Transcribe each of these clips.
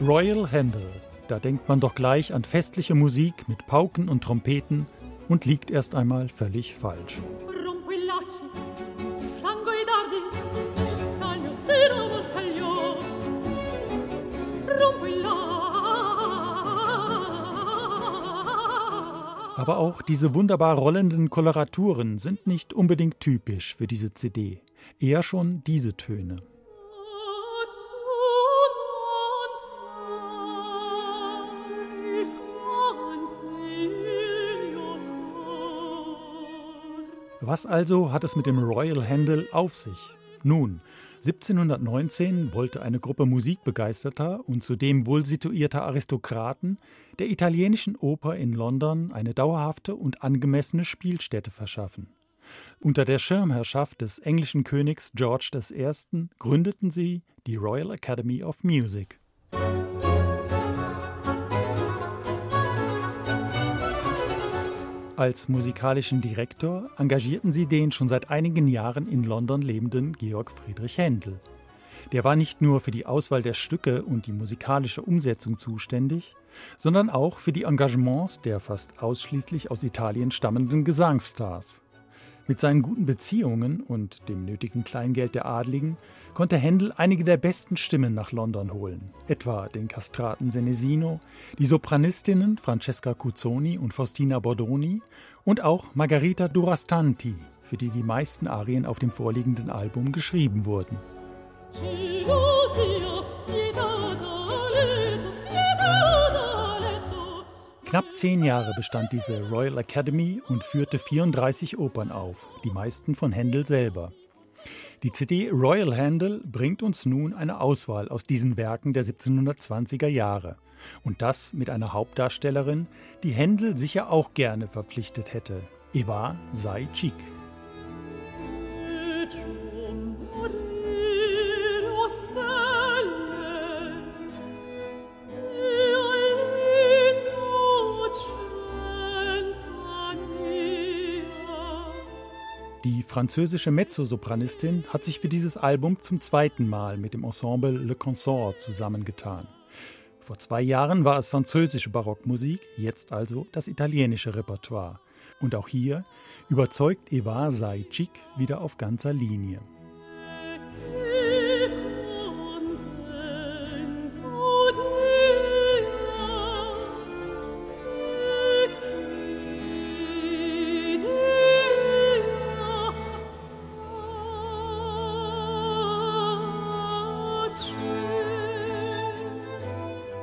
Royal Handel. Da denkt man doch gleich an festliche Musik mit Pauken und Trompeten und liegt erst einmal völlig falsch. Aber auch diese wunderbar rollenden Koloraturen sind nicht unbedingt typisch für diese CD. Eher schon diese Töne. Was also hat es mit dem Royal Handel auf sich? Nun, 1719 wollte eine Gruppe musikbegeisterter und zudem wohlsituierter Aristokraten der italienischen Oper in London eine dauerhafte und angemessene Spielstätte verschaffen. Unter der Schirmherrschaft des englischen Königs George I. gründeten sie die Royal Academy of Music. Als musikalischen Direktor engagierten sie den schon seit einigen Jahren in London lebenden Georg Friedrich Händel. Der war nicht nur für die Auswahl der Stücke und die musikalische Umsetzung zuständig, sondern auch für die Engagements der fast ausschließlich aus Italien stammenden Gesangsstars. Mit seinen guten Beziehungen und dem nötigen Kleingeld der Adligen konnte Händel einige der besten Stimmen nach London holen, etwa den Kastraten Senesino, die Sopranistinnen Francesca Cuzzoni und Faustina Bordoni und auch Margarita Durastanti, für die die meisten Arien auf dem vorliegenden Album geschrieben wurden. Knapp zehn Jahre bestand diese Royal Academy und führte 34 Opern auf, die meisten von Händel selber. Die CD Royal Handel bringt uns nun eine Auswahl aus diesen Werken der 1720er Jahre. Und das mit einer Hauptdarstellerin, die Händel sicher auch gerne verpflichtet hätte, Eva Sai-Chik. Die französische Mezzosopranistin hat sich für dieses Album zum zweiten Mal mit dem Ensemble Le Consort zusammengetan. Vor zwei Jahren war es französische Barockmusik, jetzt also das italienische Repertoire. Und auch hier überzeugt Eva Sajcik wieder auf ganzer Linie.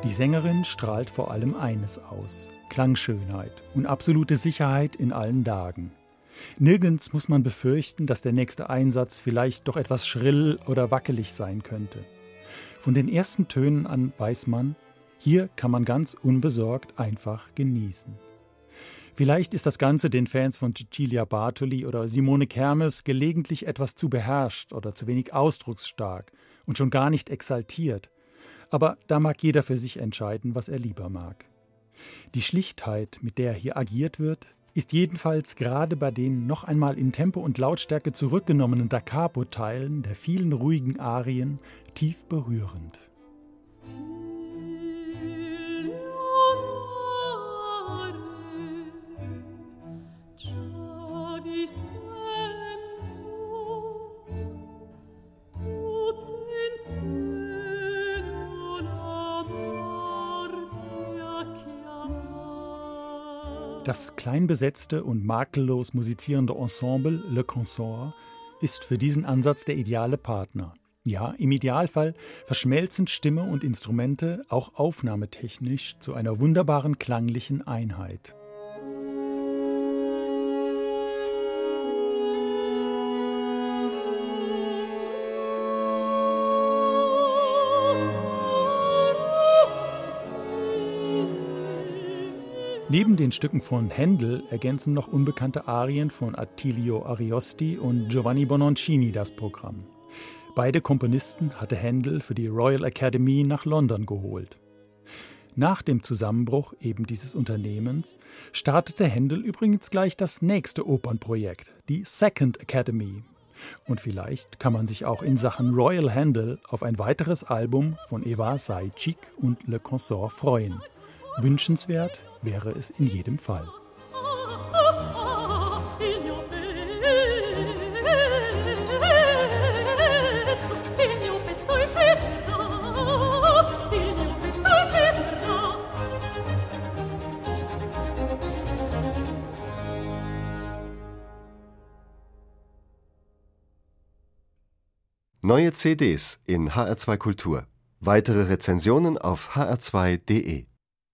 Die Sängerin strahlt vor allem eines aus: Klangschönheit und absolute Sicherheit in allen Lagen. Nirgends muss man befürchten, dass der nächste Einsatz vielleicht doch etwas schrill oder wackelig sein könnte. Von den ersten Tönen an weiß man, hier kann man ganz unbesorgt einfach genießen. Vielleicht ist das Ganze den Fans von Cecilia Bartoli oder Simone Kermes gelegentlich etwas zu beherrscht oder zu wenig ausdrucksstark und schon gar nicht exaltiert. Aber da mag jeder für sich entscheiden, was er lieber mag. Die Schlichtheit, mit der hier agiert wird, ist jedenfalls gerade bei den noch einmal in Tempo und Lautstärke zurückgenommenen Da Capo-Teilen der vielen ruhigen Arien tief berührend. Das klein besetzte und makellos musizierende Ensemble Le Consort ist für diesen Ansatz der ideale Partner. Ja, im Idealfall verschmelzen Stimme und Instrumente auch aufnahmetechnisch zu einer wunderbaren klanglichen Einheit. Neben den Stücken von Händel ergänzen noch unbekannte Arien von Attilio Ariosti und Giovanni Bononcini das Programm. Beide Komponisten hatte Händel für die Royal Academy nach London geholt. Nach dem Zusammenbruch eben dieses Unternehmens startete Händel übrigens gleich das nächste Opernprojekt, die Second Academy. Und vielleicht kann man sich auch in Sachen Royal Handel auf ein weiteres Album von Eva Sajcik und Le Consort freuen. Wünschenswert wäre es in jedem Fall. Neue CDs in HR2 Kultur. Weitere Rezensionen auf hr2.de